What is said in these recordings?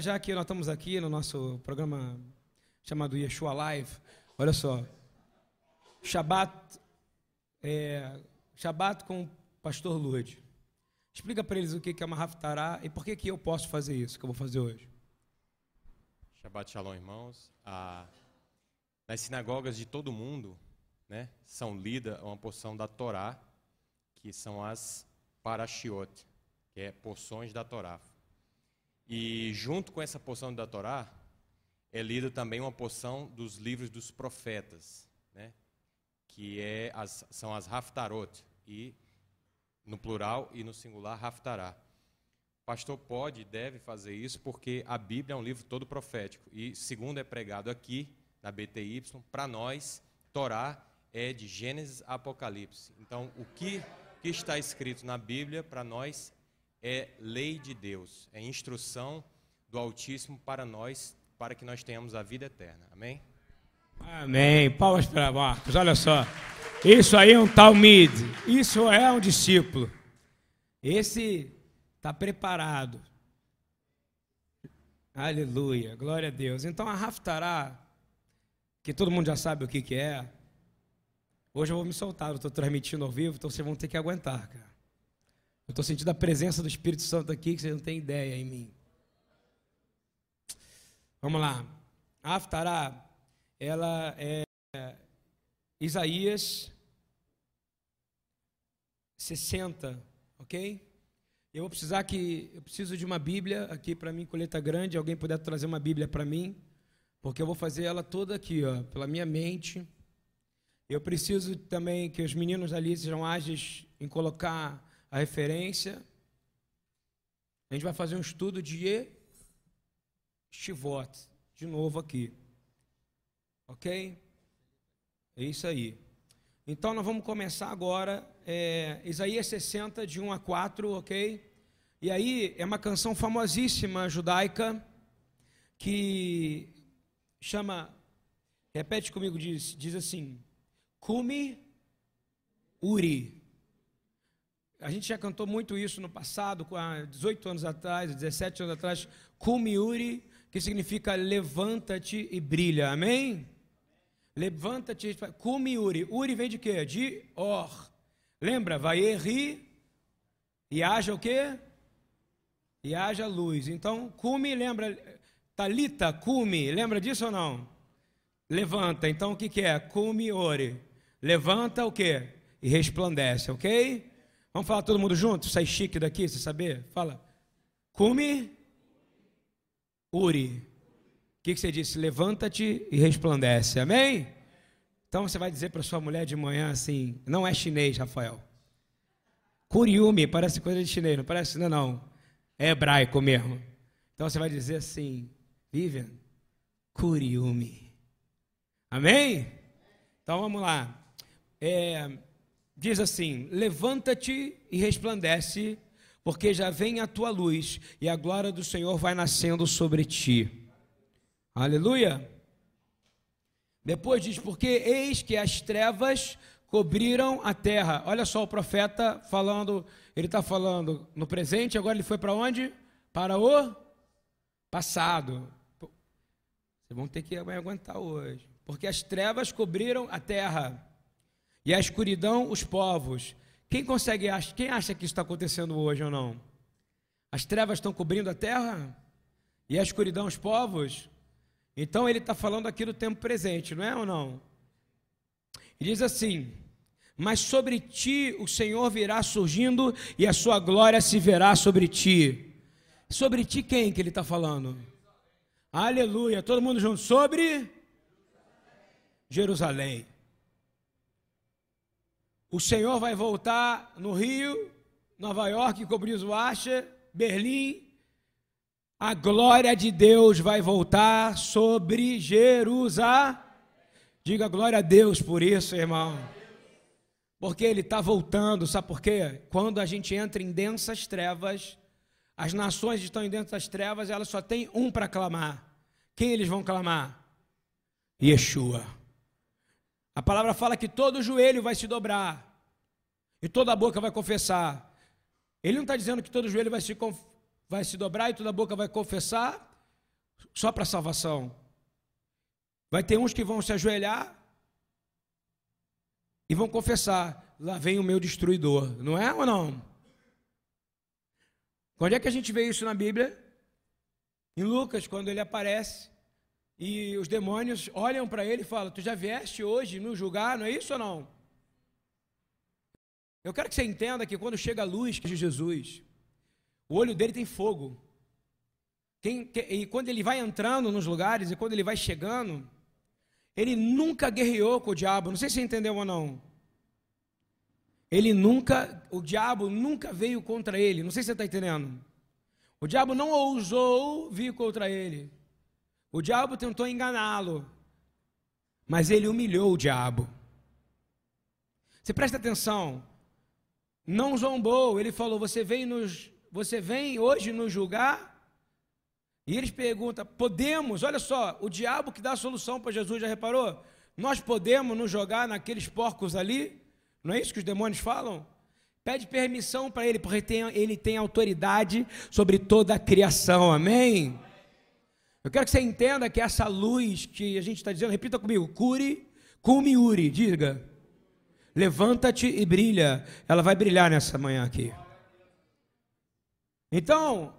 Já que nós estamos aqui no nosso programa chamado Yeshua Live, olha só. Shabat, é, Shabat com o pastor Lourdes. Explica para eles o que é uma Haftarah e por que, que eu posso fazer isso que eu vou fazer hoje. Shabbat Shalom, irmãos. Ah, nas sinagogas de todo mundo, né, são lida uma porção da Torá, que são as Parashiot, que é porções da Torá. E junto com essa porção da Torá, é lida também uma porção dos livros dos profetas, né? que é as, são as Haftarot, e no plural e no singular Haftará. O pastor pode e deve fazer isso porque a Bíblia é um livro todo profético. E segundo é pregado aqui, na BTY, para nós, Torá é de Gênesis a Apocalipse. Então, o que, que está escrito na Bíblia, para nós, é lei de Deus, é instrução do Altíssimo para nós, para que nós tenhamos a vida eterna. Amém? Amém. Palmas para Marcos. Olha só. Isso aí é um talmid. Isso é um discípulo. Esse está preparado. Aleluia. Glória a Deus. Então a Raftará, que todo mundo já sabe o que, que é. Hoje eu vou me soltar. Eu estou transmitindo ao vivo, então vocês vão ter que aguentar, cara. Eu estou sentindo a presença do Espírito Santo aqui, que vocês não têm ideia em mim. Vamos lá. A Haftará, ela é Isaías 60, ok? Eu vou precisar que eu preciso de uma Bíblia aqui para mim, coleta grande. Alguém puder trazer uma Bíblia para mim, porque eu vou fazer ela toda aqui, ó, pela minha mente. Eu preciso também que os meninos ali sejam ágeis em colocar a referência. A gente vai fazer um estudo de Shivot, de novo aqui. Ok? É isso aí. Então nós vamos começar agora, é, Isaías 60, de 1 a 4, ok? E aí é uma canção famosíssima judaica que chama, repete comigo, diz, diz assim: Kumi Uri. A gente já cantou muito isso no passado, há 18 anos atrás, 17 anos atrás. Kumiuri, que significa levanta-te e brilha. Amém? Levanta-te. Kumiuri. Uri vem de quê? De or. Lembra? Vai ri e haja o quê? E haja luz. Então, kumi lembra. Talita, kumi. Lembra disso ou não? Levanta. Então, o que, que é? Kumi. Levanta o quê? E resplandece, ok? Vamos falar todo mundo junto? Sai chique daqui, você saber? Fala. Cume. Uri. O que, que você disse? Levanta-te e resplandece. Amém? Então você vai dizer para sua mulher de manhã assim: não é chinês, Rafael. Kuriumi, parece coisa de chinês, não parece? Não, não. É hebraico mesmo. Então você vai dizer assim: Vivian, Kuriumi. Amém? Então vamos lá. É, diz assim: Levanta-te e resplandece, porque já vem a tua luz e a glória do Senhor vai nascendo sobre ti. Aleluia. Depois diz: Porque eis que as trevas cobriram a terra. Olha só o profeta falando, ele está falando no presente, agora ele foi para onde? Para o passado. Vocês vão ter que aguentar hoje. Porque as trevas cobriram a terra e a escuridão os povos. Quem consegue quem acha que isso está acontecendo hoje ou não? As trevas estão cobrindo a terra e a escuridão os povos. Então ele está falando aqui do tempo presente, não é ou não? E diz assim: Mas sobre ti o Senhor virá surgindo e a sua glória se verá sobre ti. Sobre ti quem que ele está falando? Aleluia, todo mundo junto. Sobre Jerusalém. O Senhor vai voltar no Rio, Nova York, Cobrizuacha, Berlim. A glória de Deus vai voltar sobre Jerusalém. Diga glória a Deus por isso, irmão. Porque ele está voltando, sabe por quê? Quando a gente entra em densas trevas, as nações estão em densas trevas, elas só têm um para clamar. Quem eles vão clamar? Yeshua. A palavra fala que todo joelho vai se dobrar e toda boca vai confessar. Ele não está dizendo que todo joelho vai se, vai se dobrar e toda boca vai confessar só para salvação. Vai ter uns que vão se ajoelhar e vão confessar: lá vem o meu destruidor. Não é ou não? Quando é que a gente vê isso na Bíblia? Em Lucas, quando ele aparece e os demônios olham para ele e falam: Tu já vieste hoje nos julgar, não é isso ou não? Eu quero que você entenda que quando chega a luz de Jesus, o olho dele tem fogo. E quando ele vai entrando nos lugares e quando ele vai chegando, ele nunca guerreou com o diabo. Não sei se você entendeu ou não. Ele nunca, o diabo nunca veio contra ele. Não sei se você está entendendo. O diabo não ousou vir contra ele. O diabo tentou enganá-lo. Mas ele humilhou o diabo. Você presta atenção. Não zombou. Ele falou: Você vem, nos, você vem hoje nos julgar? E eles perguntam: podemos? Olha só, o diabo que dá a solução para Jesus, já reparou? Nós podemos nos jogar naqueles porcos ali? Não é isso que os demônios falam? Pede permissão para ele, porque tem, ele tem autoridade sobre toda a criação, amém? Eu quero que você entenda que essa luz que a gente está dizendo, repita comigo: cure, cume uri, diga. Levanta-te e brilha. Ela vai brilhar nessa manhã aqui. Então,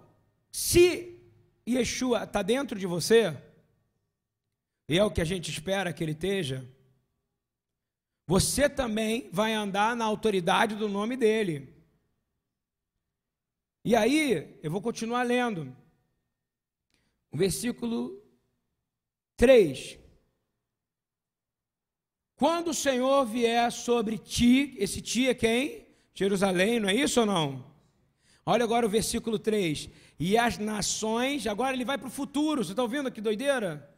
se Yeshua está dentro de você, e é o que a gente espera que ele esteja, você também vai andar na autoridade do nome dele. E aí, eu vou continuar lendo. O versículo 3. Quando o Senhor vier sobre ti, esse ti é quem? Jerusalém, não é isso ou não? Olha agora o versículo 3 e as nações, agora ele vai para o futuro, você está ouvindo que doideira?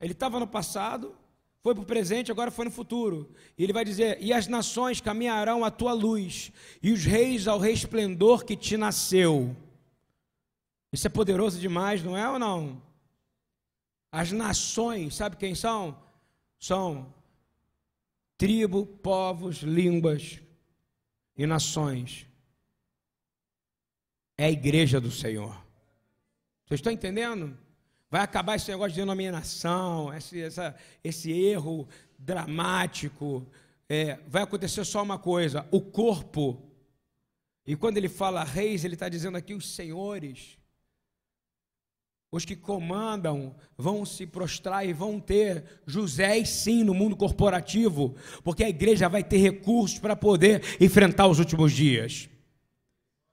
Ele estava no passado, foi para o presente, agora foi no futuro. E ele vai dizer: E as nações caminharão à tua luz, e os reis ao resplendor que te nasceu. Isso é poderoso demais, não é ou não? As nações, sabe quem são? São tribo, povos, línguas e nações é a igreja do Senhor. Vocês estão entendendo? Vai acabar esse negócio de denominação, esse, essa, esse erro dramático. É, vai acontecer só uma coisa: o corpo. E quando ele fala reis, ele está dizendo aqui os senhores. Os que comandam vão se prostrar e vão ter José sim no mundo corporativo, porque a igreja vai ter recursos para poder enfrentar os últimos dias.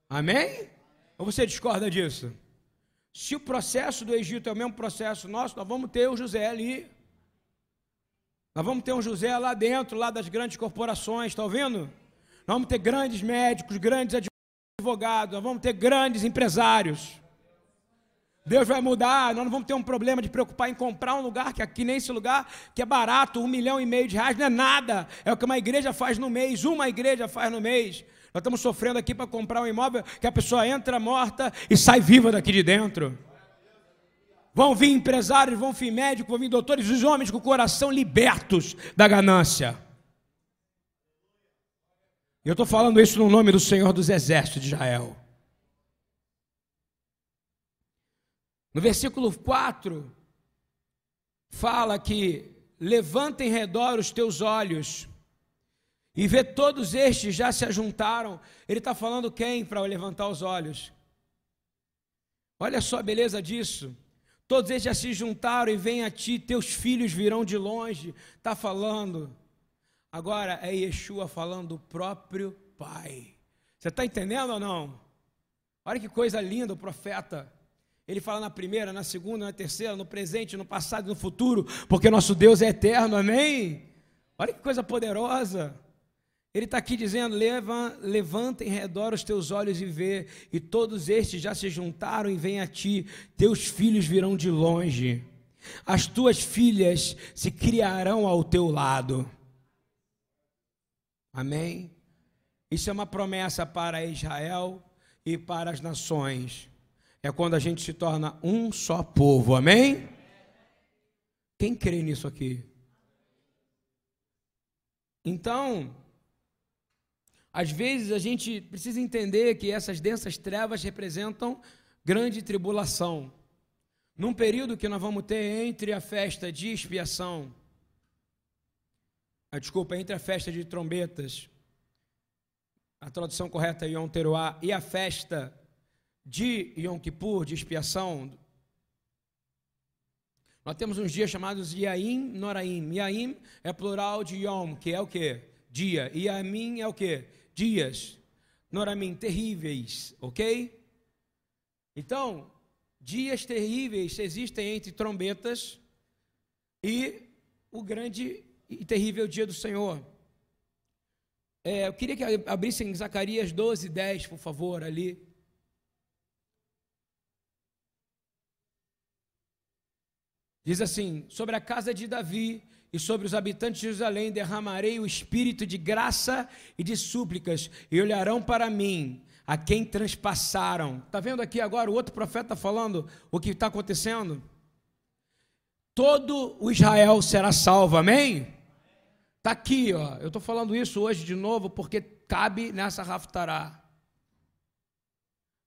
Amém? Ou você discorda disso? Se o processo do Egito é o mesmo processo nosso, nós vamos ter o José ali. Nós vamos ter um José lá dentro, lá das grandes corporações, está ouvindo? Nós vamos ter grandes médicos, grandes advogados, nós vamos ter grandes empresários. Deus vai mudar, nós não vamos ter um problema de preocupar em comprar um lugar, que aqui nesse lugar, que é barato, um milhão e meio de reais, não é nada. É o que uma igreja faz no mês, uma igreja faz no mês. Nós estamos sofrendo aqui para comprar um imóvel que a pessoa entra morta e sai viva daqui de dentro. Vão vir empresários, vão vir médicos, vão vir doutores, os homens com o coração libertos da ganância. Eu estou falando isso no nome do Senhor dos Exércitos de Israel. No versículo 4, fala que levanta em redor os teus olhos e vê todos estes já se ajuntaram. Ele está falando quem para levantar os olhos? Olha só a beleza disso. Todos eles já se juntaram e vêm a ti, teus filhos virão de longe. Está falando. Agora é Yeshua falando do próprio Pai. Você está entendendo ou não? Olha que coisa linda o profeta. Ele fala na primeira, na segunda, na terceira, no presente, no passado e no futuro, porque nosso Deus é eterno, amém? Olha que coisa poderosa. Ele está aqui dizendo: Leva, levanta em redor os teus olhos e vê, e todos estes já se juntaram e vêm a ti, teus filhos virão de longe, as tuas filhas se criarão ao teu lado. Amém? Isso é uma promessa para Israel e para as nações. É quando a gente se torna um só povo, amém? Quem crê nisso aqui? Então, às vezes a gente precisa entender que essas densas trevas representam grande tribulação. num período que nós vamos ter entre a festa de expiação, a, desculpa, entre a festa de trombetas, a tradução correta é Yom Teruah, e a festa de Yom Kippur, de expiação, nós temos uns dias chamados Yaim Noraim. Yaim é plural de Yom, que é o que? Dia. Yamim é o que? Dias. Noramim, terríveis, ok? Então, dias terríveis existem entre trombetas e o grande e terrível dia do Senhor. É, eu queria que abrissem Zacarias 12, 10, por favor, ali. Diz assim: Sobre a casa de Davi e sobre os habitantes de Jerusalém derramarei o espírito de graça e de súplicas, e olharão para mim, a quem transpassaram. Está vendo aqui agora o outro profeta falando o que está acontecendo? Todo o Israel será salvo, amém? Está aqui, ó. Eu estou falando isso hoje de novo porque cabe nessa raftará.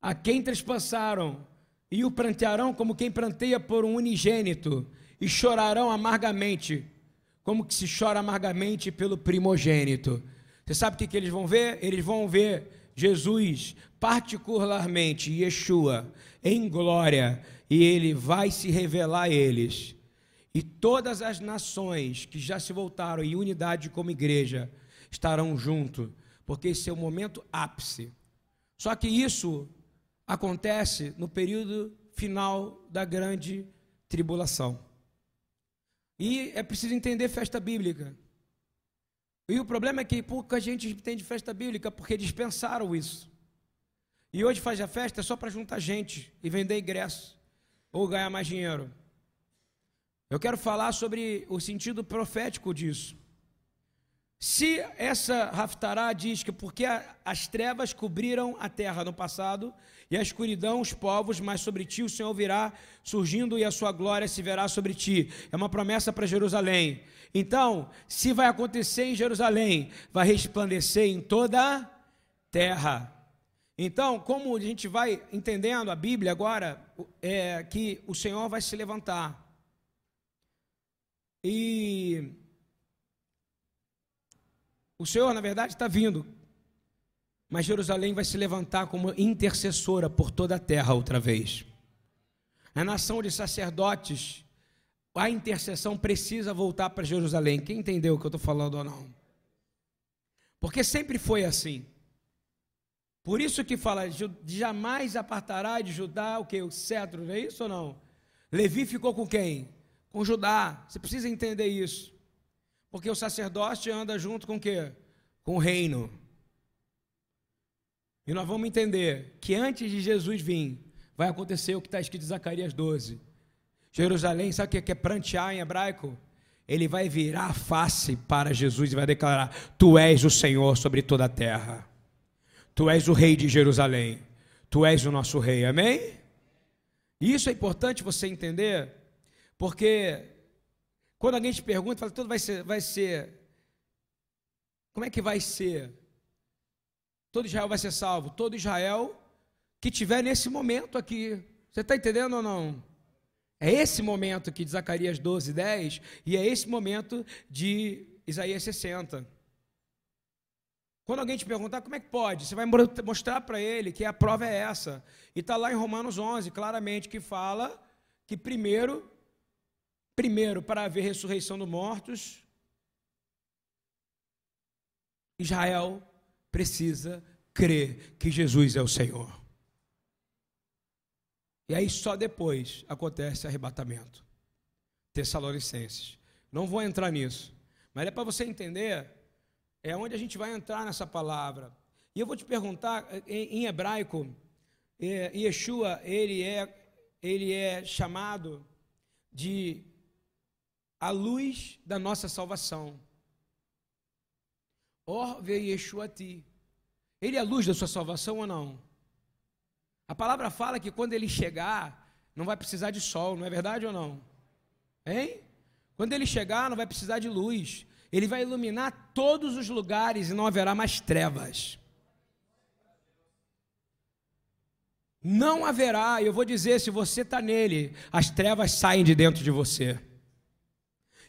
A quem transpassaram e o prantearão como quem pranteia por um unigênito, e chorarão amargamente, como que se chora amargamente pelo primogênito. Você sabe o que, que eles vão ver? Eles vão ver Jesus, particularmente Yeshua, em glória, e ele vai se revelar a eles. E todas as nações que já se voltaram em unidade como igreja estarão junto, porque esse é o momento ápice. Só que isso acontece no período final da grande tribulação. E é preciso entender festa bíblica. E o problema é que pouca gente entende festa bíblica porque dispensaram isso. E hoje faz a festa só para juntar gente e vender ingresso ou ganhar mais dinheiro. Eu quero falar sobre o sentido profético disso. Se essa Raftará diz que porque as trevas cobriram a terra no passado e a escuridão os povos, mas sobre ti o Senhor virá surgindo e a sua glória se verá sobre ti. É uma promessa para Jerusalém. Então, se vai acontecer em Jerusalém, vai resplandecer em toda a terra. Então, como a gente vai entendendo a Bíblia agora, é que o Senhor vai se levantar. E o Senhor, na verdade, está vindo. Mas Jerusalém vai se levantar como intercessora por toda a terra outra vez. A nação de sacerdotes, a intercessão precisa voltar para Jerusalém. Quem entendeu o que eu estou falando ou não? Porque sempre foi assim. Por isso que fala, jamais apartará de Judá o que? O cetro, não é isso ou não? Levi ficou com quem? Com Judá. Você precisa entender isso. Porque o sacerdote anda junto com o quê? Com o reino. E nós vamos entender que antes de Jesus vir, vai acontecer o que está escrito em Zacarias 12. Jerusalém, sabe o que é prantear em hebraico? Ele vai virar a face para Jesus e vai declarar: Tu és o Senhor sobre toda a terra. Tu és o rei de Jerusalém. Tu és o nosso rei. Amém? Isso é importante você entender, porque quando alguém te pergunta, fala, tudo vai ser, vai ser. Como é que vai ser? Todo Israel vai ser salvo. Todo Israel que tiver nesse momento aqui. Você está entendendo ou não? É esse momento aqui de Zacarias 12, 10, e é esse momento de Isaías 60. Quando alguém te perguntar como é que pode, você vai mostrar para ele que a prova é essa. E está lá em Romanos 11, claramente, que fala que primeiro Primeiro, para haver ressurreição dos mortos, Israel precisa crer que Jesus é o Senhor. E aí só depois acontece arrebatamento. Tessalonicenses. Não vou entrar nisso. Mas é para você entender, é onde a gente vai entrar nessa palavra. E eu vou te perguntar, em, hebraico, é, Yeshua, ele é, ele é chamado de a luz da nossa salvação. Or ti. Ele é a luz da sua salvação ou não? A palavra fala que quando ele chegar, não vai precisar de sol, não é verdade ou não? Hein? Quando ele chegar, não vai precisar de luz. Ele vai iluminar todos os lugares e não haverá mais trevas. Não haverá, eu vou dizer, se você está nele, as trevas saem de dentro de você.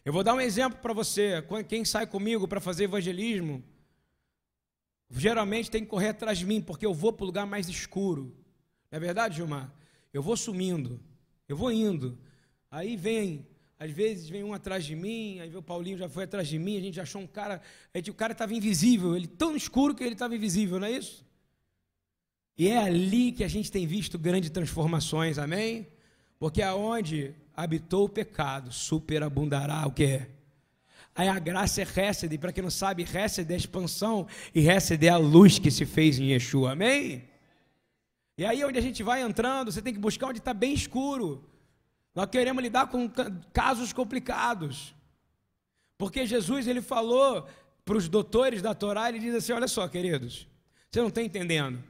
Eu vou dar um exemplo para você. Quem sai comigo para fazer evangelismo, geralmente tem que correr atrás de mim, porque eu vou para o lugar mais escuro. Não é verdade, Gilmar? Eu vou sumindo, eu vou indo. Aí vem, às vezes vem um atrás de mim, aí o Paulinho já foi atrás de mim, a gente achou um cara, o cara estava invisível, ele tão escuro que ele estava invisível, não é isso? E é ali que a gente tem visto grandes transformações, amém? Porque aonde habitou o pecado, superabundará o que Aí a graça é récede, para quem não sabe, récede é a expansão e récede é a luz que se fez em Yeshua, amém? E aí onde a gente vai entrando, você tem que buscar onde está bem escuro. Nós queremos lidar com casos complicados. Porque Jesus ele falou para os doutores da Torá, ele diz assim: olha só, queridos, você não está entendendo.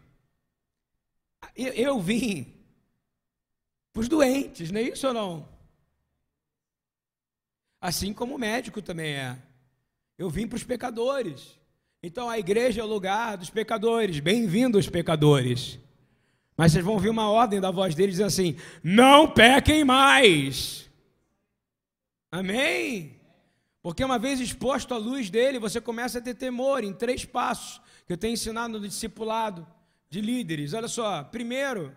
Eu, eu vim para os doentes, não é isso ou não? Assim como o médico também é. Eu vim para os pecadores. Então a igreja é o lugar dos pecadores. Bem-vindos, pecadores. Mas vocês vão ouvir uma ordem da voz dele dizendo assim: não pequem mais. Amém? Porque uma vez exposto à luz dele, você começa a ter temor em três passos que eu tenho ensinado no discipulado de líderes. Olha só, primeiro,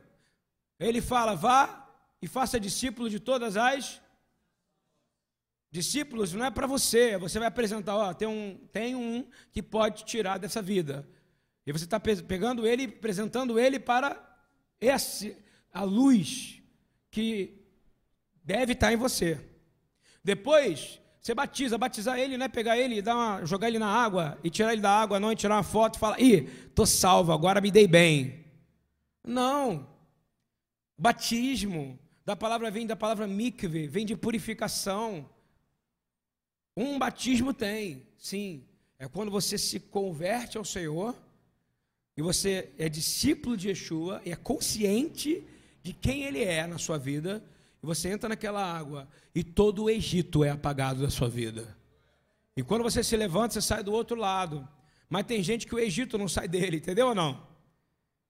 ele fala: vá e faça discípulo de todas as. Discípulos não é para você, você vai apresentar, ó, tem um, tem um que pode tirar dessa vida. E você está pegando ele, apresentando ele para esse, a luz que deve estar em você. Depois, você batiza, batizar ele, né? Pegar ele, uma, jogar ele na água e tirar ele da água, não, e tirar uma foto e falar: ih, tô salvo, agora me dei bem. Não. Batismo, da palavra vem da palavra mikve, vem de purificação. Um batismo tem, sim. É quando você se converte ao Senhor e você é discípulo de Yeshua e é consciente de quem ele é na sua vida e você entra naquela água e todo o Egito é apagado da sua vida. E quando você se levanta, você sai do outro lado. Mas tem gente que o Egito não sai dele, entendeu ou não?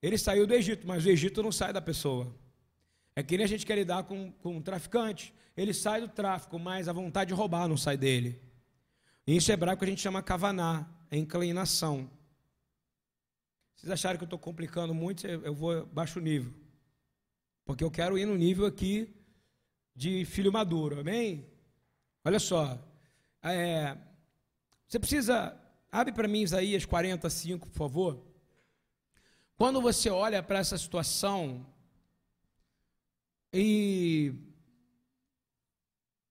Ele saiu do Egito, mas o Egito não sai da pessoa. É que nem a gente quer lidar com, com um traficante. Ele sai do tráfico, mas a vontade de roubar não sai dele. Isso é hebraico a gente chama kavaná, é inclinação. Vocês acharam que eu estou complicando muito? Eu vou baixo nível. Porque eu quero ir no nível aqui de filho maduro, amém? Olha só, é, você precisa, abre para mim Isaías 45, por favor. Quando você olha para essa situação, e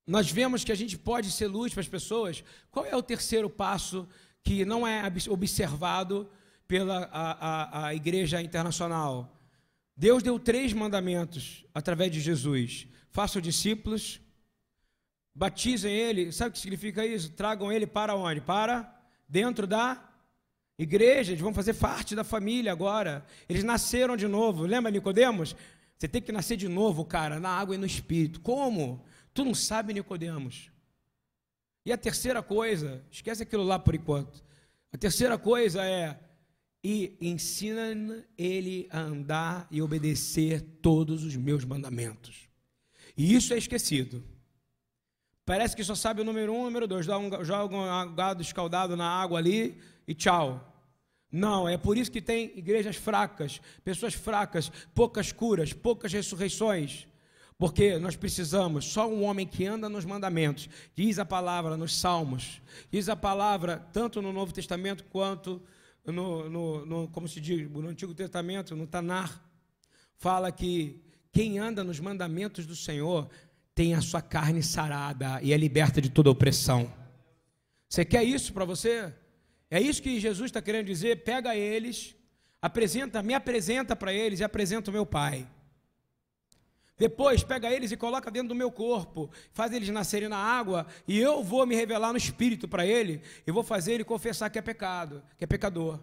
nós vemos que a gente pode ser luz para as pessoas, qual é o terceiro passo que não é observado pela a, a, a Igreja Internacional? Deus deu três mandamentos através de Jesus façam discípulos, batizem ele, sabe o que significa isso? Tragam ele para onde? Para dentro da igreja, eles vão fazer parte da família agora. Eles nasceram de novo. Lembra Nicodemos? Você tem que nascer de novo, cara, na água e no espírito. Como? Tu não sabe, Nicodemos. E a terceira coisa, esquece aquilo lá por enquanto. A terceira coisa é e ensina ele a andar e obedecer todos os meus mandamentos. E isso é esquecido. Parece que só sabe o número um, o número dois. Dá um, joga um gado escaldado na água ali e tchau. Não, é por isso que tem igrejas fracas, pessoas fracas, poucas curas, poucas ressurreições. Porque nós precisamos, só um homem que anda nos mandamentos, diz a palavra nos Salmos, diz a palavra tanto no Novo Testamento quanto no, no, no como se diz, no Antigo Testamento, no Tanar, fala que quem anda nos mandamentos do Senhor tem a sua carne sarada e é liberta de toda opressão. Você quer isso para você? É isso que Jesus está querendo dizer. Pega eles, apresenta, me apresenta para eles e apresenta o meu Pai. Depois pega eles e coloca dentro do meu corpo, faz eles nascerem na água, e eu vou me revelar no espírito para ele, e vou fazer ele confessar que é pecado, que é pecador.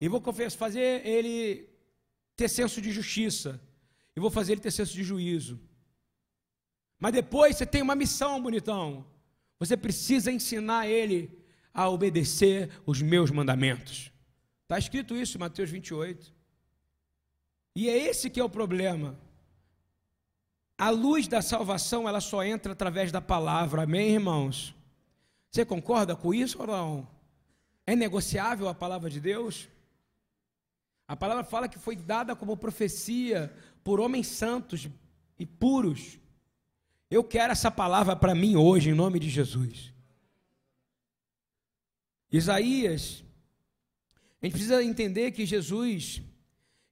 E vou fazer ele ter senso de justiça e vou fazer ele ter senso de juízo. Mas depois você tem uma missão, bonitão. Você precisa ensinar ele a obedecer os meus mandamentos. Está escrito isso em Mateus 28. E é esse que é o problema. A luz da salvação, ela só entra através da palavra. Amém, irmãos? Você concorda com isso ou não? É negociável a palavra de Deus? A palavra fala que foi dada como profecia por homens santos e puros. Eu quero essa palavra para mim hoje, em nome de Jesus. Isaías, a gente precisa entender que Jesus,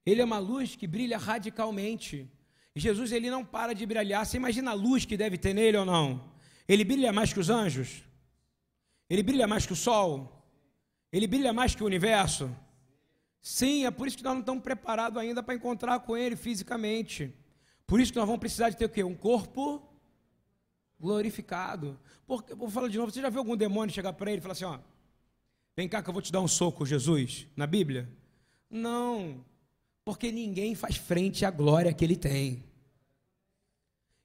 ele é uma luz que brilha radicalmente. Jesus, ele não para de brilhar. Você imagina a luz que deve ter nele ou não? Ele brilha mais que os anjos? Ele brilha mais que o sol? Ele brilha mais que o universo? Sim, é por isso que nós não estamos preparados ainda para encontrar com ele fisicamente. Por isso que nós vamos precisar de ter o quê? Um corpo glorificado. Porque, vou falar de novo, você já viu algum demônio chegar para ele e falar assim, ó, Vem cá que eu vou te dar um soco, Jesus, na Bíblia? Não, porque ninguém faz frente à glória que ele tem.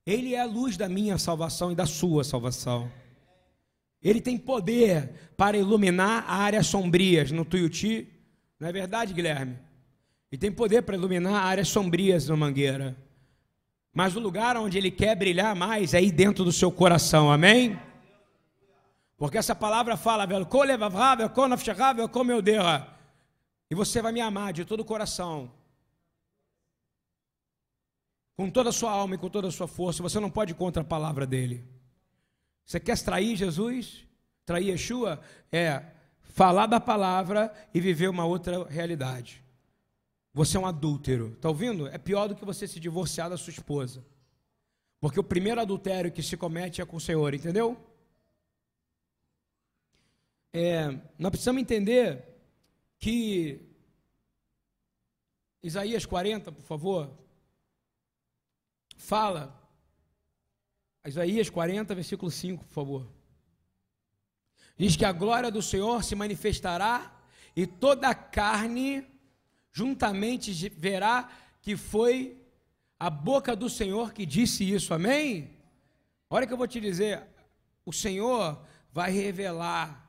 Ele é a luz da minha salvação e da sua salvação. Ele tem poder para iluminar áreas sombrias no Tuiuti, não é verdade, Guilherme? E tem poder para iluminar áreas sombrias na Mangueira. Mas o lugar onde ele quer brilhar mais é aí dentro do seu coração, amém? Porque essa palavra fala, velho, e você vai me amar de todo o coração, com toda a sua alma e com toda a sua força. Você não pode ir contra a palavra dele. Você quer trair Jesus? Trair Yeshua? É falar da palavra e viver uma outra realidade. Você é um adúltero, está ouvindo? É pior do que você se divorciar da sua esposa. Porque o primeiro adultério que se comete é com o Senhor, entendeu? É, nós precisamos entender que Isaías 40, por favor, fala. Isaías 40, versículo 5, por favor. Diz que a glória do Senhor se manifestará e toda a carne juntamente verá que foi a boca do Senhor que disse isso. Amém? Olha que eu vou te dizer, o Senhor vai revelar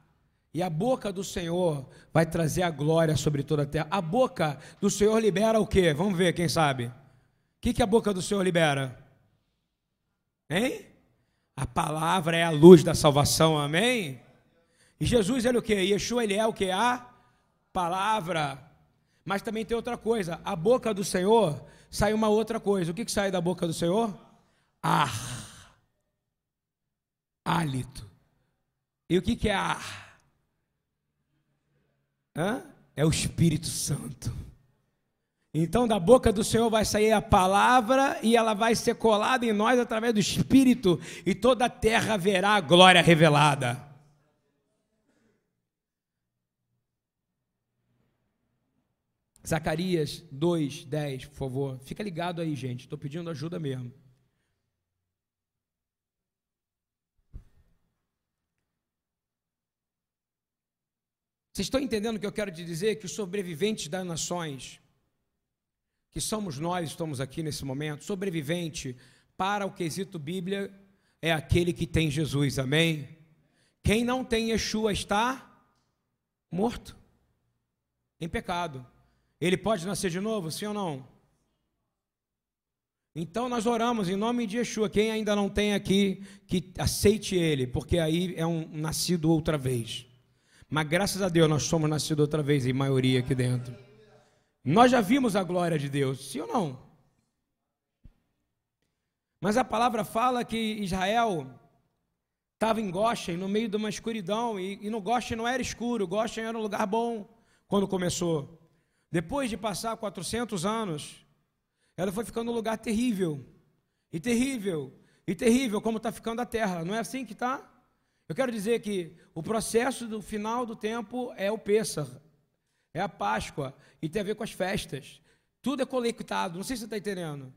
e a boca do Senhor vai trazer a glória sobre toda a terra. A boca do Senhor libera o quê? Vamos ver, quem sabe? O que, que a boca do Senhor libera? Hein? A palavra é a luz da salvação, amém? E Jesus, ele é o que? Yeshua, ele é o que? A palavra. Mas também tem outra coisa. A boca do Senhor sai uma outra coisa. O que, que sai da boca do Senhor? Ar. Hálito. E o que, que é ar? Hã? É o Espírito Santo. Então, da boca do Senhor vai sair a palavra e ela vai ser colada em nós através do Espírito, e toda a terra verá a glória revelada. Zacarias 2, 10, por favor. Fica ligado aí, gente. Estou pedindo ajuda mesmo. Vocês estão entendendo o que eu quero te dizer? Que os sobreviventes das nações, que somos nós, estamos aqui nesse momento, sobrevivente para o quesito Bíblia é aquele que tem Jesus, amém? Quem não tem Yeshua está morto, em pecado. Ele pode nascer de novo, sim ou não? Então nós oramos em nome de Yeshua. Quem ainda não tem aqui, que aceite ele, porque aí é um nascido outra vez. Mas graças a Deus nós somos nascidos outra vez, em maioria aqui dentro. Nós já vimos a glória de Deus, sim ou não? Mas a palavra fala que Israel estava em Goshen, no meio de uma escuridão, e, e no Goshen não era escuro, Goshen era um lugar bom quando começou. Depois de passar 400 anos, ela foi ficando um lugar terrível, e terrível, e terrível, como está ficando a terra. Não é assim que está? Eu quero dizer que o processo do final do tempo é o Pêssar, é a Páscoa, e tem a ver com as festas. Tudo é conectado, não sei se você está entendendo.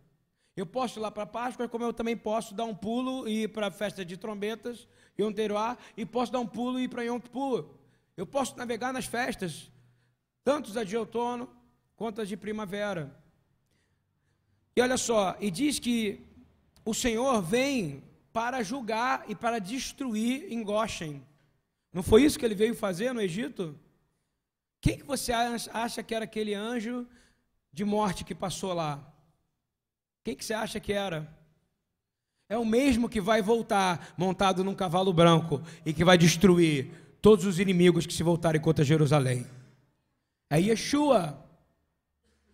Eu posso ir lá para a Páscoa, como eu também posso dar um pulo e ir para a festa de trombetas, Yom Teruah, e posso dar um pulo e ir para Yom Kippur. Eu posso navegar nas festas, tanto as de outono quanto as de primavera. E olha só, e diz que o Senhor vem para julgar e para destruir em Goshen. Não foi isso que ele veio fazer no Egito? Quem que você acha que era aquele anjo de morte que passou lá. Quem que você acha que era? É o mesmo que vai voltar montado num cavalo branco e que vai destruir todos os inimigos que se voltarem contra Jerusalém. É Yeshua.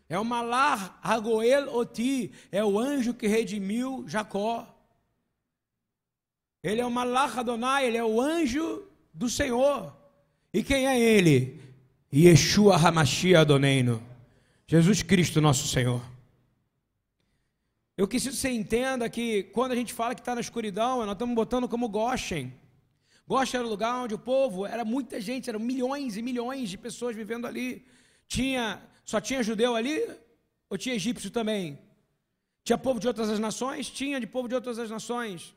É o Malar Hagoel Oti, é o anjo que redimiu Jacó. Ele é o Malar Adonai, ele é o anjo do Senhor. E quem é ele? Yeshua Hamashia Adoneino. Jesus Cristo, nosso Senhor. Eu preciso que você entenda que quando a gente fala que está na escuridão, nós estamos botando como Goshen. Goshen era o lugar onde o povo, era muita gente, eram milhões e milhões de pessoas vivendo ali. Tinha, só tinha judeu ali? Ou tinha egípcio também? Tinha povo de outras nações? Tinha de povo de outras nações.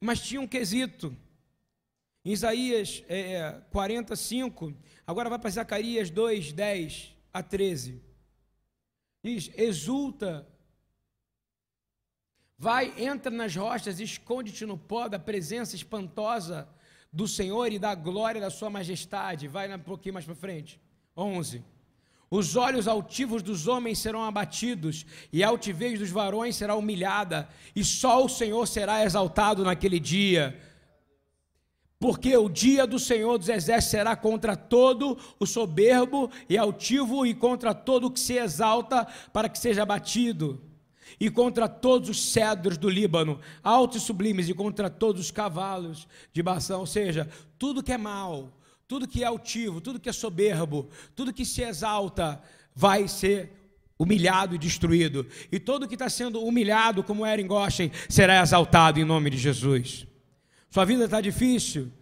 Mas tinha um quesito. Isaías é, 45, agora vai para Zacarias 2, 10 a 13. Diz: Exulta, vai, entra nas rochas, esconde-te no pó da presença espantosa do Senhor e da glória da Sua majestade. Vai um pouquinho mais para frente. 11. Os olhos altivos dos homens serão abatidos, e a altivez dos varões será humilhada, e só o Senhor será exaltado naquele dia porque o dia do Senhor dos Exércitos será contra todo o soberbo e altivo, e contra todo o que se exalta para que seja abatido, e contra todos os cedros do Líbano, altos e sublimes, e contra todos os cavalos de Bação, ou seja, tudo que é mal, tudo que é altivo, tudo que é soberbo, tudo que se exalta, vai ser humilhado e destruído, e todo que está sendo humilhado, como era em Goshen, será exaltado em nome de Jesus. Sua vida está difícil?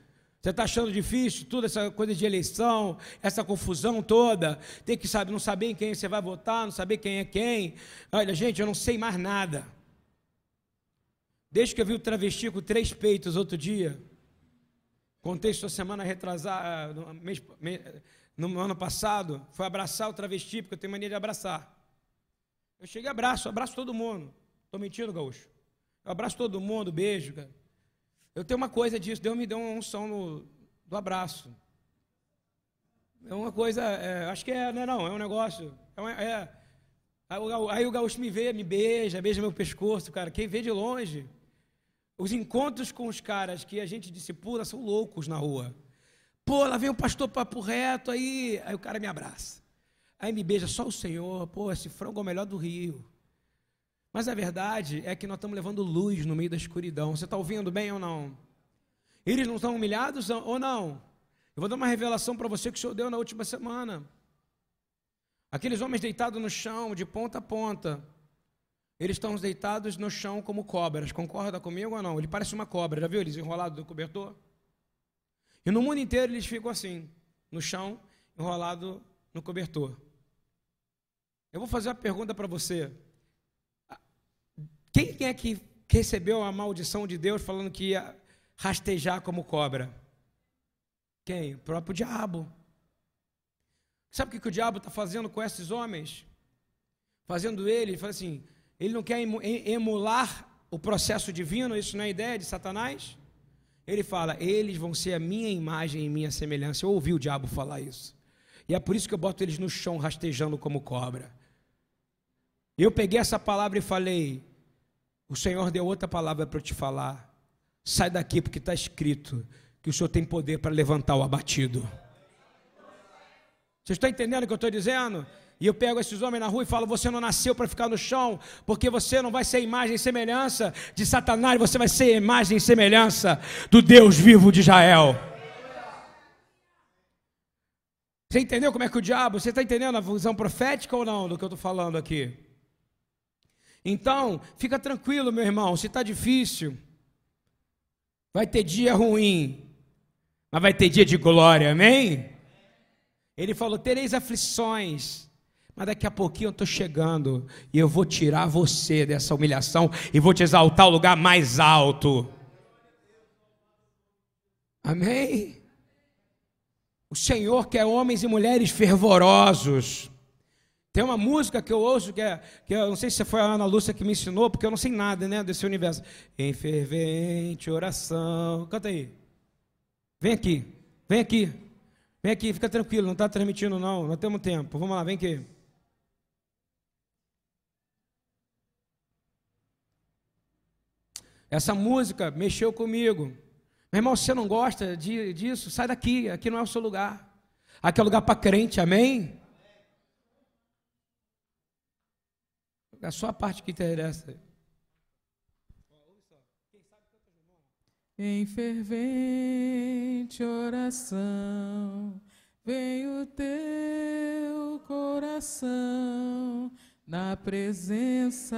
Você está achando difícil tudo essa coisa de eleição, essa confusão toda? Tem que saber, não saber em quem você vai votar, não saber quem é quem. Olha, gente, eu não sei mais nada. Desde que eu vi o travesti com três peitos outro dia, contei isso semana retrasada, no, mês, no ano passado, foi abraçar o travesti, porque eu tenho mania de abraçar. Eu cheguei abraço, abraço todo mundo. Estou mentindo, gaúcho? Eu abraço todo mundo, beijo, cara. Eu tenho uma coisa disso, Deus me deu uma unção no, do abraço. É uma coisa, é, acho que é, não é não, é um negócio. É, uma, é aí o gaúcho me vê, me beija, beija meu pescoço, cara. Quem vê de longe, os encontros com os caras que a gente discipula são loucos na rua. Pô, lá vem o pastor papo reto, aí, aí o cara me abraça. Aí me beija só o Senhor, pô, esse frango é o melhor do Rio. Mas a verdade é que nós estamos levando luz no meio da escuridão. Você está ouvindo bem ou não? Eles não estão humilhados ou não? Eu vou dar uma revelação para você que o Senhor deu na última semana. Aqueles homens deitados no chão, de ponta a ponta, eles estão deitados no chão como cobras. Concorda comigo ou não? Ele parece uma cobra, já viu eles enrolados no cobertor? E no mundo inteiro eles ficam assim, no chão, enrolado no cobertor. Eu vou fazer uma pergunta para você. Quem é que recebeu a maldição de Deus falando que ia rastejar como cobra? Quem? O próprio diabo. Sabe o que o diabo está fazendo com esses homens? Fazendo ele, fala assim, ele não quer emular o processo divino, isso não é ideia de Satanás? Ele fala, eles vão ser a minha imagem e minha semelhança. Eu ouvi o diabo falar isso. E é por isso que eu boto eles no chão rastejando como cobra. Eu peguei essa palavra e falei: o Senhor deu outra palavra para eu te falar. Sai daqui, porque está escrito que o Senhor tem poder para levantar o abatido. Você está entendendo o que eu estou dizendo? E eu pego esses homens na rua e falo: Você não nasceu para ficar no chão, porque você não vai ser imagem e semelhança de Satanás, você vai ser imagem e semelhança do Deus vivo de Israel. Você entendeu como é que o diabo, você está entendendo a visão profética ou não do que eu estou falando aqui? Então, fica tranquilo, meu irmão, se está difícil, vai ter dia ruim, mas vai ter dia de glória, amém? Ele falou: tereis aflições, mas daqui a pouquinho eu estou chegando e eu vou tirar você dessa humilhação e vou te exaltar ao lugar mais alto. Amém? O Senhor quer homens e mulheres fervorosos. Tem uma música que eu ouço que é, que eu não sei se foi a Ana Lúcia que me ensinou, porque eu não sei nada, né, desse universo. Em fervente oração. Canta aí. Vem aqui. Vem aqui. Vem aqui, fica tranquilo, não está transmitindo não, Não temos tempo. Vamos lá, vem aqui. Essa música mexeu comigo. Meu irmão, se você não gosta de, disso, sai daqui, aqui não é o seu lugar. Aqui é lugar para crente, amém? É só a parte que interessa. Em fervente oração, vem o teu coração na presença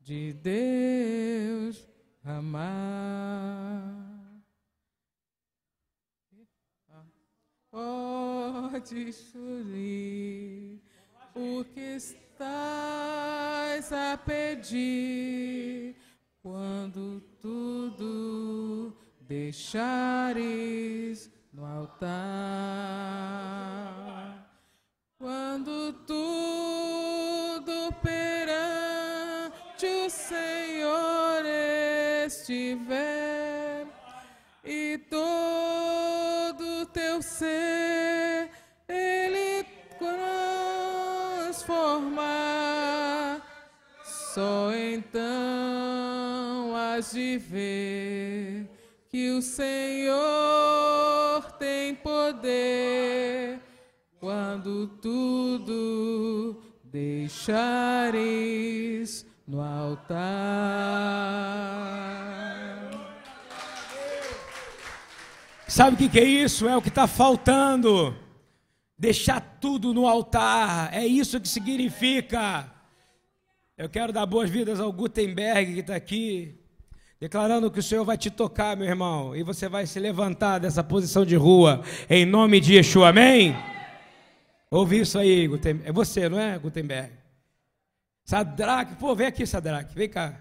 de Deus amar. Pode chorir o que estás a pedir quando tudo deixares no altar. Quando tudo perante o Senhor estiver e todo teu ser de ver que o Senhor tem poder quando tudo deixares no altar. Sabe o que, é isso? É o que está faltando. Deixar tudo no altar. É isso que significa. Eu quero dar boas-vindas ao Gutenberg que está aqui, declarando que o Senhor vai te tocar, meu irmão, e você vai se levantar dessa posição de rua, em nome de Yeshua, amém? Ouvi isso aí, Gutenberg. É você, não é, Gutenberg? Sadraque, pô, vem aqui, Sadraque, vem cá.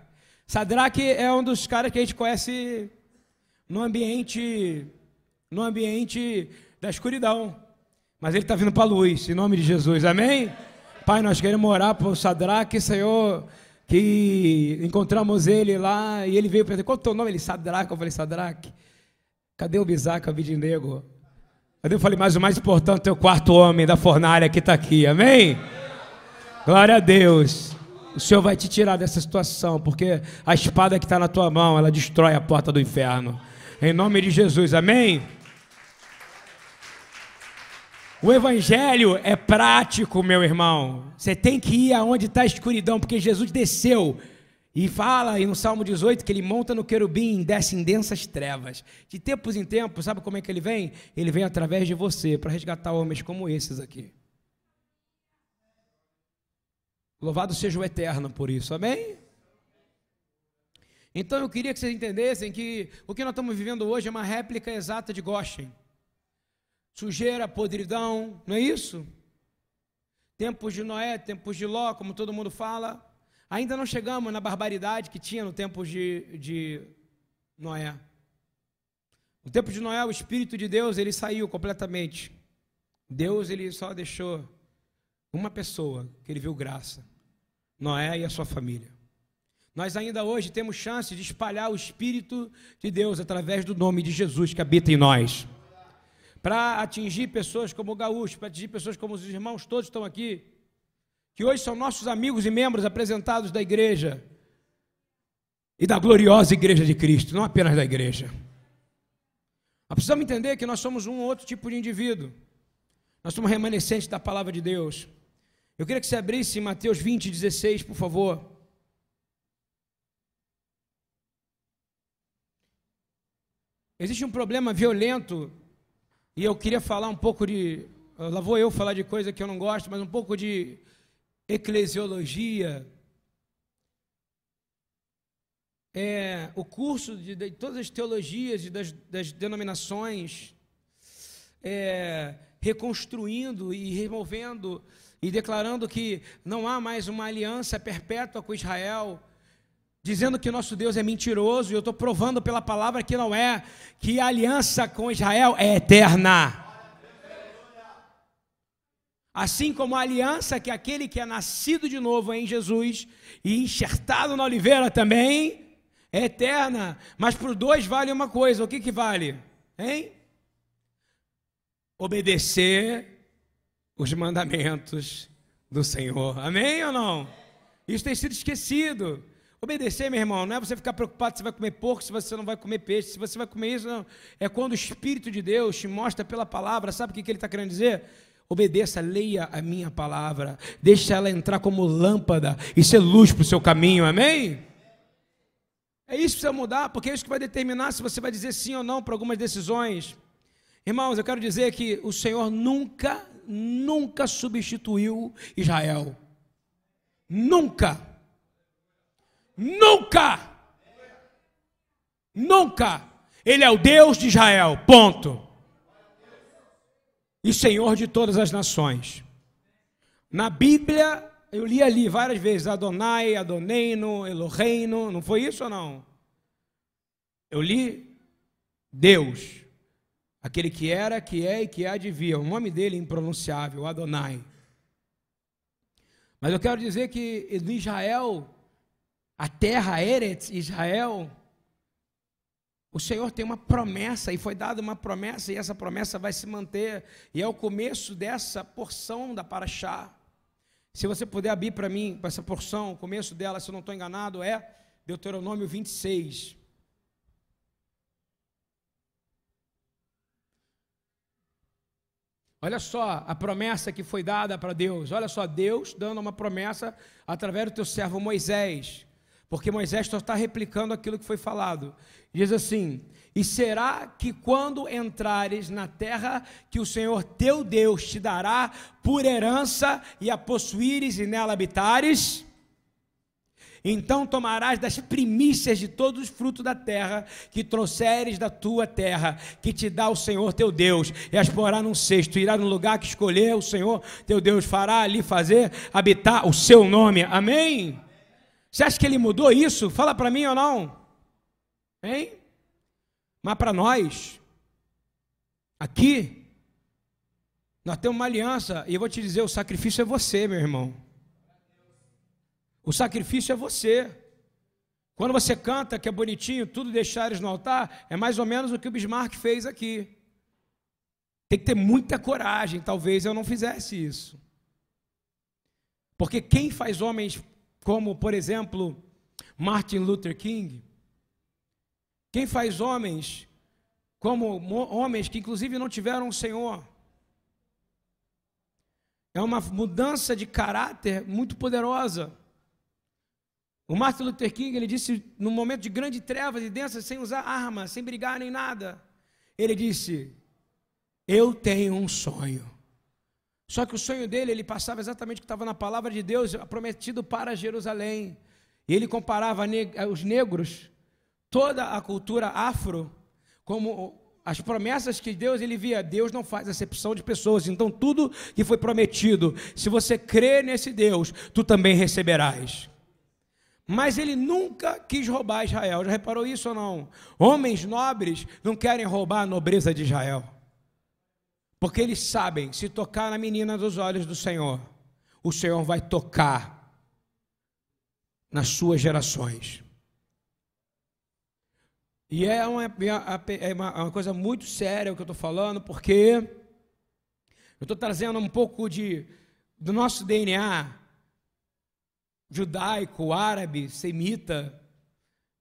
Sadraque é um dos caras que a gente conhece no ambiente, no ambiente da escuridão. Mas ele está vindo para a luz, em nome de Jesus, amém? Pai, nós queremos orar por Sadraque, Senhor, que encontramos ele lá e ele veio para qual é o teu nome? Ele, Sadraque. Eu falei, Sadraque, cadê o bisaca, o nego? Cadê eu falei, mas o mais importante é o quarto homem da fornalha que está aqui, amém? Glória a Deus. O Senhor vai te tirar dessa situação, porque a espada que está na tua mão, ela destrói a porta do inferno. Em nome de Jesus, amém? O evangelho é prático, meu irmão. Você tem que ir aonde está a escuridão, porque Jesus desceu e fala aí no Salmo 18 que ele monta no querubim e desce em densas trevas. De tempos em tempos, sabe como é que ele vem? Ele vem através de você para resgatar homens como esses aqui. Louvado seja o eterno por isso, amém? Então eu queria que vocês entendessem que o que nós estamos vivendo hoje é uma réplica exata de Goshen. Sujeira, podridão, não é isso? Tempos de Noé, tempos de Ló, como todo mundo fala. Ainda não chegamos na barbaridade que tinha no tempo de, de Noé. No tempo de Noé, o Espírito de Deus ele saiu completamente. Deus ele só deixou uma pessoa que ele viu graça: Noé e a sua família. Nós ainda hoje temos chance de espalhar o Espírito de Deus através do nome de Jesus que habita em nós. Para atingir pessoas como o Gaúcho, para atingir pessoas como os irmãos todos estão aqui, que hoje são nossos amigos e membros apresentados da igreja e da gloriosa igreja de Cristo, não apenas da igreja. Nós precisamos entender que nós somos um outro tipo de indivíduo. Nós somos remanescentes da palavra de Deus. Eu queria que você abrisse Mateus 20, 16, por favor. Existe um problema violento, e eu queria falar um pouco de. Lá vou eu falar de coisa que eu não gosto, mas um pouco de eclesiologia, é, o curso de, de, todas as teologias e das, das denominações, é, reconstruindo e removendo e declarando que não há mais uma aliança perpétua com Israel, dizendo que nosso Deus é mentiroso, e eu estou provando pela palavra que não é, que a aliança com Israel é eterna. Assim como a aliança que aquele que é nascido de novo em Jesus e enxertado na oliveira também é eterna. Mas para os dois vale uma coisa: o que, que vale? Hein? Obedecer os mandamentos do Senhor. Amém ou não? Isso tem sido esquecido. Obedecer, meu irmão, não é você ficar preocupado se vai comer porco, se você não vai comer peixe, se você vai comer isso, não. É quando o Espírito de Deus te mostra pela palavra, sabe o que ele está querendo dizer? Obedeça, leia a minha palavra, deixa ela entrar como lâmpada e ser luz para o seu caminho, amém? É isso que precisa mudar, porque é isso que vai determinar se você vai dizer sim ou não para algumas decisões. Irmãos, eu quero dizer que o Senhor nunca, nunca substituiu Israel. Nunca. Nunca! Nunca! Ele é o Deus de Israel, ponto. E Senhor de todas as nações. Na Bíblia, eu li ali várias vezes Adonai, Adoneino, Eloheino, não foi isso ou não? Eu li Deus, aquele que era, que é e que há de vir, o nome dele é impronunciável, Adonai. Mas eu quero dizer que em Israel a terra Eretz, Israel, o Senhor tem uma promessa, e foi dada uma promessa, e essa promessa vai se manter, e é o começo dessa porção da Paraxá. Se você puder abrir para mim, para essa porção, o começo dela, se eu não estou enganado, é Deuteronômio 26. Olha só a promessa que foi dada para Deus. Olha só, Deus dando uma promessa através do teu servo Moisés. Porque Moisés só está replicando aquilo que foi falado. Diz assim: E será que quando entrares na terra que o Senhor teu Deus te dará por herança e a possuíres e nela habitares? Então tomarás das primícias de todos os frutos da terra que trouxeres da tua terra, que te dá o Senhor teu Deus, e as porá num cesto, irá no lugar que escolher o Senhor teu Deus, fará ali fazer habitar o seu nome. Amém? Você acha que ele mudou isso? Fala para mim ou não? Hein? Mas para nós, aqui, nós temos uma aliança, e eu vou te dizer: o sacrifício é você, meu irmão. O sacrifício é você. Quando você canta que é bonitinho, tudo deixares no altar, é mais ou menos o que o Bismarck fez aqui. Tem que ter muita coragem, talvez eu não fizesse isso. Porque quem faz homens como, por exemplo, Martin Luther King. Quem faz homens como homens que, inclusive, não tiveram o Senhor. É uma mudança de caráter muito poderosa. O Martin Luther King, ele disse, num momento de grande trevas e densas, sem usar arma, sem brigar nem nada, ele disse: Eu tenho um sonho. Só que o sonho dele, ele passava exatamente o que estava na palavra de Deus, prometido para Jerusalém. E ele comparava os negros, toda a cultura afro, como as promessas que Deus ele via, Deus não faz acepção de pessoas. Então tudo que foi prometido, se você crê nesse Deus, tu também receberás. Mas ele nunca quis roubar Israel. Já reparou isso ou não? Homens nobres não querem roubar a nobreza de Israel. Porque eles sabem, se tocar na menina dos olhos do Senhor, o Senhor vai tocar nas suas gerações. E é uma, é uma, é uma coisa muito séria o que eu estou falando, porque eu estou trazendo um pouco de, do nosso DNA judaico, árabe, semita,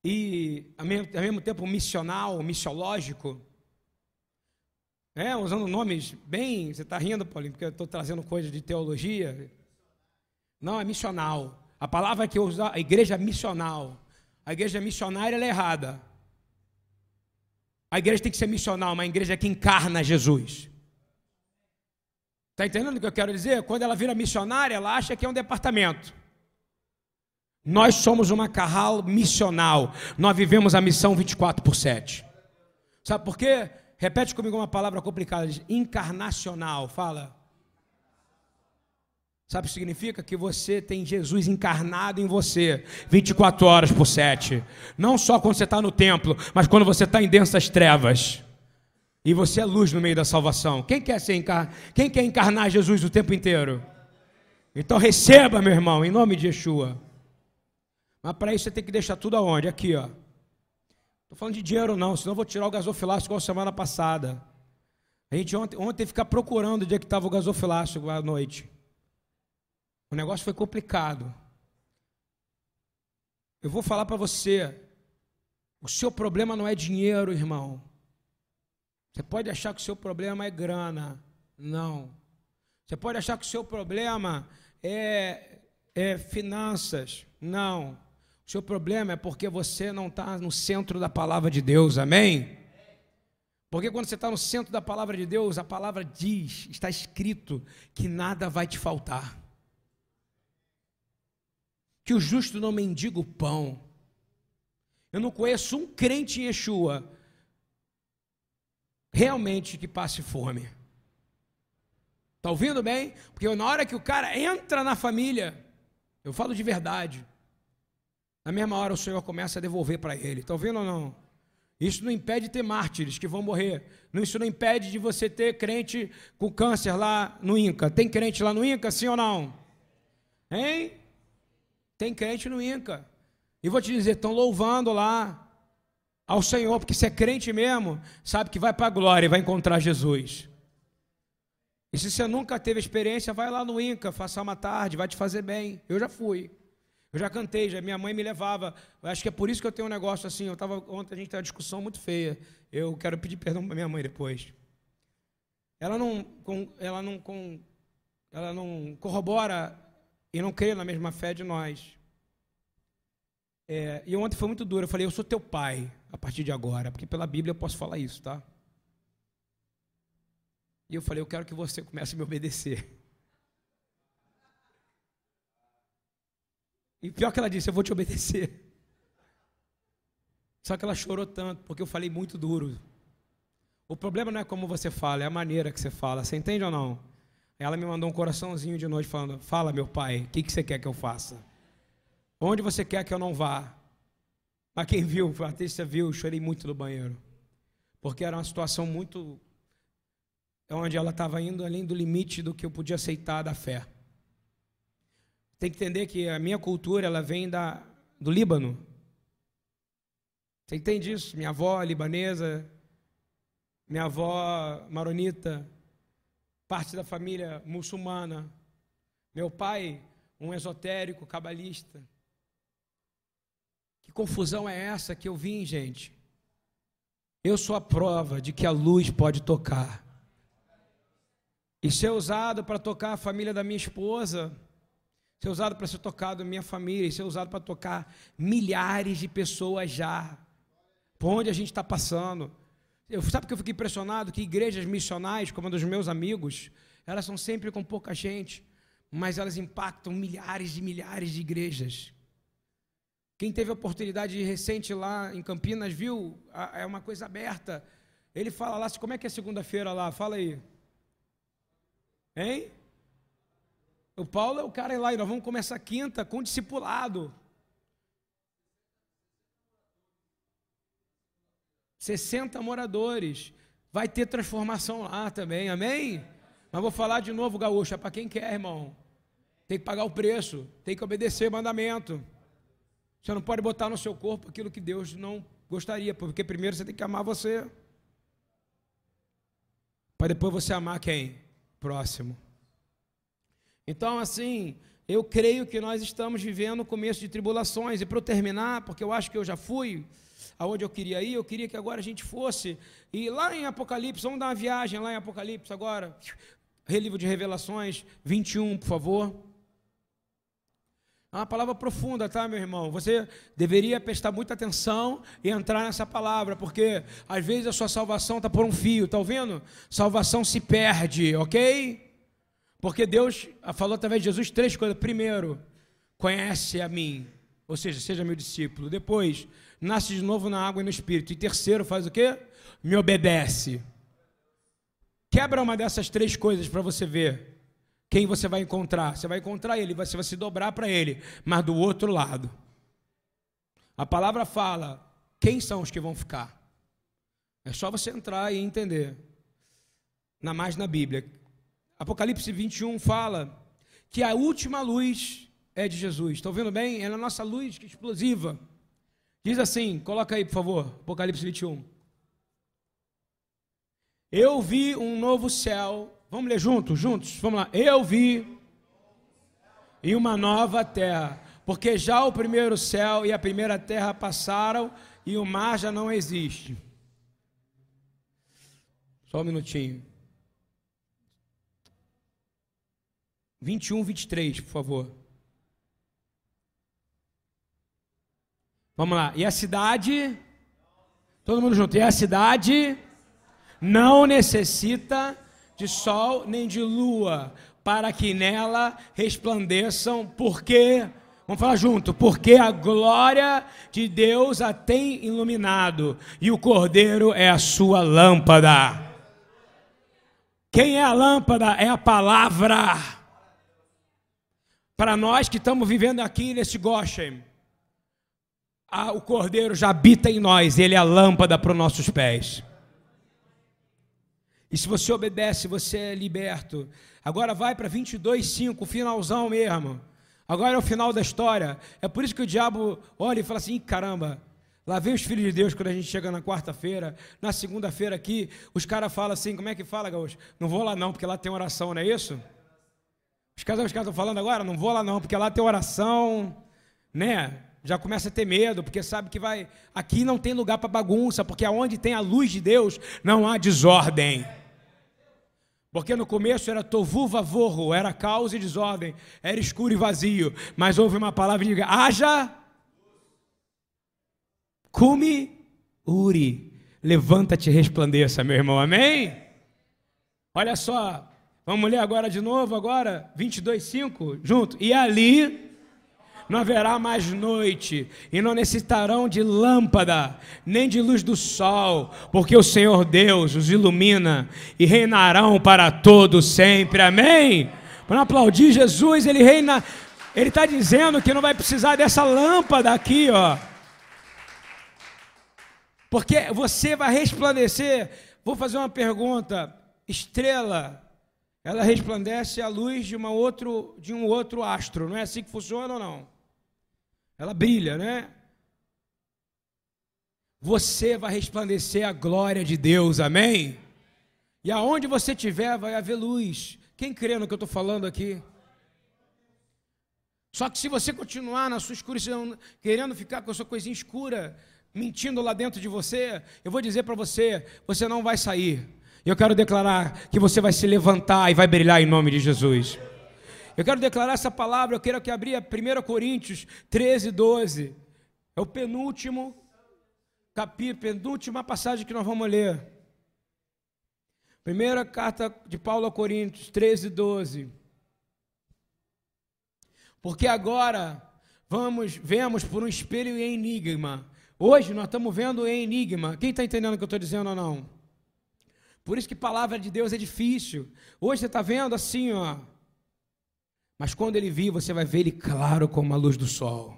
e ao mesmo, ao mesmo tempo missional, missiológico. É, usando nomes bem. Você está rindo, Paulinho, porque eu estou trazendo coisas de teologia. Não, é missional. A palavra que eu uso, a igreja é missional. A igreja missionária é errada. A igreja tem que ser missional, uma igreja que encarna Jesus. Está entendendo o que eu quero dizer? Quando ela vira missionária, ela acha que é um departamento. Nós somos uma carral missional. Nós vivemos a missão 24 por 7. Sabe por quê? Repete comigo uma palavra complicada, encarnacional. Fala. Sabe o que significa? Que você tem Jesus encarnado em você 24 horas por 7. Não só quando você está no templo, mas quando você está em densas trevas. E você é luz no meio da salvação. Quem quer ser encar... Quem quer encarnar Jesus o tempo inteiro? Então receba, meu irmão, em nome de Yeshua. Mas para isso você tem que deixar tudo aonde? Aqui, ó. Estou falando de dinheiro não, senão eu vou tirar o gasofilácio igual semana passada. A gente ontem, ontem ficar procurando o dia que estava o gasofilácio à noite. O negócio foi complicado. Eu vou falar para você. O seu problema não é dinheiro, irmão. Você pode achar que o seu problema é grana. Não. Você pode achar que o seu problema é, é finanças. Não. Seu problema é porque você não está no centro da palavra de Deus. Amém? Porque quando você está no centro da palavra de Deus, a palavra diz, está escrito, que nada vai te faltar. Que o justo não mendiga o pão. Eu não conheço um crente em Yeshua realmente que passe fome. Está ouvindo bem? Porque na hora que o cara entra na família, eu falo de verdade, na mesma hora o Senhor começa a devolver para ele. Está ouvindo ou não? Isso não impede de ter mártires que vão morrer. Isso não impede de você ter crente com câncer lá no Inca. Tem crente lá no Inca, sim ou não? Hein? Tem crente no Inca. E vou te dizer, estão louvando lá ao Senhor, porque se é crente mesmo, sabe que vai para a glória e vai encontrar Jesus. E se você nunca teve experiência, vai lá no Inca, faça uma tarde, vai te fazer bem. Eu já fui. Eu já cantei, já, minha mãe me levava. Eu acho que é por isso que eu tenho um negócio assim. Eu tava, ontem a gente teve uma discussão muito feia. Eu quero pedir perdão para minha mãe depois. Ela não, ela, não, ela não corrobora e não crê na mesma fé de nós. É, e ontem foi muito duro. Eu falei, eu sou teu pai a partir de agora, porque pela Bíblia eu posso falar isso, tá? E eu falei, eu quero que você comece a me obedecer. E pior que ela disse, eu vou te obedecer. Só que ela chorou tanto, porque eu falei muito duro. O problema não é como você fala, é a maneira que você fala. Você entende ou não? Ela me mandou um coraçãozinho de noite falando: Fala, meu pai, o que, que você quer que eu faça? Onde você quer que eu não vá? Mas quem viu, a Patrícia viu, chorei muito no banheiro. Porque era uma situação muito. onde ela estava indo além do limite do que eu podia aceitar da fé. Tem que entender que a minha cultura ela vem da, do Líbano. Você entende isso? Minha avó libanesa, minha avó maronita, parte da família muçulmana. Meu pai, um esotérico, cabalista. Que confusão é essa que eu vim, gente? Eu sou a prova de que a luz pode tocar. E ser usado para tocar a família da minha esposa, ser usado para ser tocado minha família, ser usado para tocar milhares de pessoas já, por onde a gente está passando. Eu, sabe que eu fico impressionado? Que igrejas missionais, como a dos meus amigos, elas são sempre com pouca gente, mas elas impactam milhares e milhares de igrejas. Quem teve a oportunidade recente lá em Campinas viu, é uma coisa aberta. Ele fala lá, como é que é segunda-feira lá? Fala aí. Hein? O Paulo é o cara lá, e nós vamos começar quinta com discipulado. 60 moradores. Vai ter transformação lá também, amém? Mas vou falar de novo, gaúcho, é para quem quer, irmão. Tem que pagar o preço, tem que obedecer o mandamento. Você não pode botar no seu corpo aquilo que Deus não gostaria, porque primeiro você tem que amar você. Para depois você amar quem? Próximo. Então, assim, eu creio que nós estamos vivendo o começo de tribulações. E para eu terminar, porque eu acho que eu já fui aonde eu queria ir, eu queria que agora a gente fosse. E lá em Apocalipse, vamos dar uma viagem lá em Apocalipse agora. Relivro de Revelações 21, por favor. É uma palavra profunda, tá, meu irmão? Você deveria prestar muita atenção e entrar nessa palavra, porque às vezes a sua salvação está por um fio, tá ouvindo? Salvação se perde, ok? Porque Deus falou através de Jesus três coisas. Primeiro, conhece a mim, ou seja, seja meu discípulo. Depois, nasce de novo na água e no espírito. E terceiro, faz o quê? Me obedece. Quebra uma dessas três coisas para você ver quem você vai encontrar. Você vai encontrar ele, você vai se dobrar para ele, mas do outro lado. A palavra fala quem são os que vão ficar. É só você entrar e entender. Na mais na Bíblia. Apocalipse 21 fala que a última luz é de Jesus. Estão vendo bem? É a nossa luz que explosiva. Diz assim, coloca aí, por favor, Apocalipse 21. Eu vi um novo céu. Vamos ler juntos, juntos? Vamos lá. Eu vi e uma nova terra, Porque já o primeiro céu e a primeira terra passaram e o mar já não existe. Só um minutinho. 21, 23, por favor. Vamos lá. E a cidade. Todo mundo junto. E a cidade não necessita de sol nem de lua para que nela resplandeçam, porque. Vamos falar junto, porque a glória de Deus a tem iluminado e o cordeiro é a sua lâmpada. Quem é a lâmpada? É a palavra. Para nós que estamos vivendo aqui nesse Goshen, o cordeiro já habita em nós, ele é a lâmpada para os nossos pés. E se você obedece, você é liberto. Agora vai para 22:5, finalzão mesmo. Agora é o final da história. É por isso que o diabo olha e fala assim: caramba, lá vem os filhos de Deus quando a gente chega na quarta-feira. Na segunda-feira aqui, os caras falam assim: como é que fala, Gaúcho? Não vou lá não, porque lá tem oração, não é isso? Os caras os estão falando agora: não vou lá não, porque lá tem oração, né? Já começa a ter medo, porque sabe que vai. Aqui não tem lugar para bagunça, porque aonde tem a luz de Deus, não há desordem. Porque no começo era tovu vavorro, era caos e desordem, era escuro e vazio. Mas houve uma palavra de haja, cume, uri. Levanta-te e resplandeça, meu irmão, amém? Olha só, vamos ler agora de novo, agora, 22, 5, junto. E ali não haverá mais noite, e não necessitarão de lâmpada, nem de luz do sol, porque o Senhor Deus os ilumina e reinarão para todo sempre. Amém? Para aplaudir Jesus, ele reina. Ele está dizendo que não vai precisar dessa lâmpada aqui, ó. Porque você vai resplandecer. Vou fazer uma pergunta. Estrela, ela resplandece à luz de, uma outro, de um outro astro. Não é assim que funciona ou não? Ela brilha, né? Você vai resplandecer a glória de Deus, amém? E aonde você estiver, vai haver luz. Quem crê no que eu estou falando aqui? Só que se você continuar na sua escuridão, querendo ficar com a sua coisinha escura, mentindo lá dentro de você, eu vou dizer para você: você não vai sair. Eu quero declarar que você vai se levantar e vai brilhar em nome de Jesus. Eu quero declarar essa palavra, eu quero que abrir 1 Coríntios 13, 12. É o penúltimo capítulo, penúltima passagem que nós vamos ler. Primeira carta de Paulo a Coríntios 13, 12. Porque agora vamos, vemos por um espelho em enigma. Hoje nós estamos vendo em enigma. Quem está entendendo o que eu estou dizendo ou não? Por isso que palavra de Deus é difícil. Hoje você está vendo assim, ó. Mas quando ele vir, você vai ver ele claro como a luz do sol.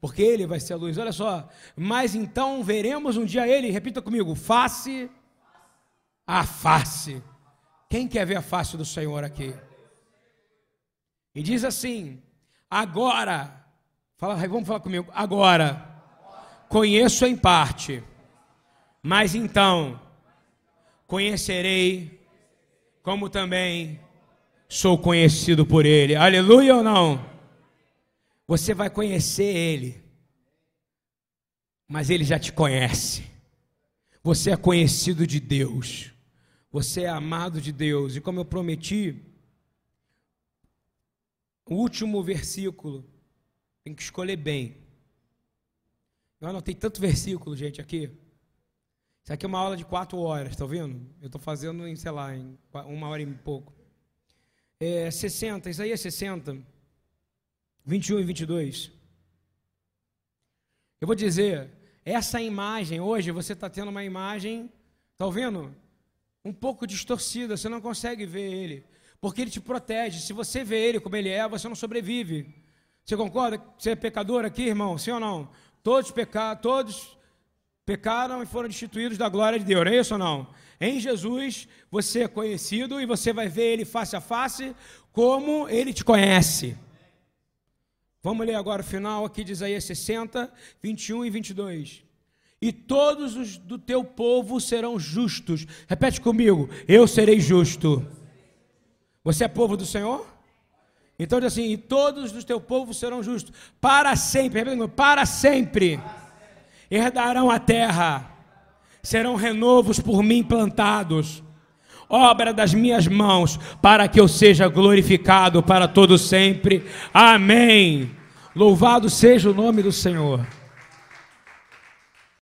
Porque ele vai ser a luz. Olha só. Mas então veremos um dia ele, repita comigo, face a face. Quem quer ver a face do Senhor aqui? E diz assim: agora, fala, vamos falar comigo, agora conheço em parte, mas então conhecerei como também sou conhecido por Ele. Aleluia ou não? Você vai conhecer Ele, mas Ele já te conhece. Você é conhecido de Deus. Você é amado de Deus. E como eu prometi, o último versículo, tem que escolher bem. Eu anotei tanto versículo, gente, aqui. Isso aqui é uma aula de quatro horas, está ouvindo? Eu estou fazendo em, sei lá, em uma hora e pouco é, 60, Isaías 60, 21 e 22. Eu vou dizer, essa imagem, hoje você está tendo uma imagem, está ouvindo? Um pouco distorcida, você não consegue ver ele, porque ele te protege. Se você vê ele como ele é, você não sobrevive. Você concorda? Você é pecador aqui, irmão? Sim ou não? Todos pecaram, todos pecaram e foram destituídos da glória de Deus, não é isso ou não? Em Jesus você é conhecido e você vai ver ele face a face como ele te conhece. Vamos ler agora o final aqui de Isaías 60, 21 e 22. E todos os do teu povo serão justos. Repete comigo: Eu serei justo. Você é povo do Senhor? Então diz assim: e todos dos teu povo serão justos, para sempre, para sempre, herdarão a terra, serão renovos por mim plantados, obra das minhas mãos, para que eu seja glorificado para todo sempre. Amém. Louvado seja o nome do Senhor.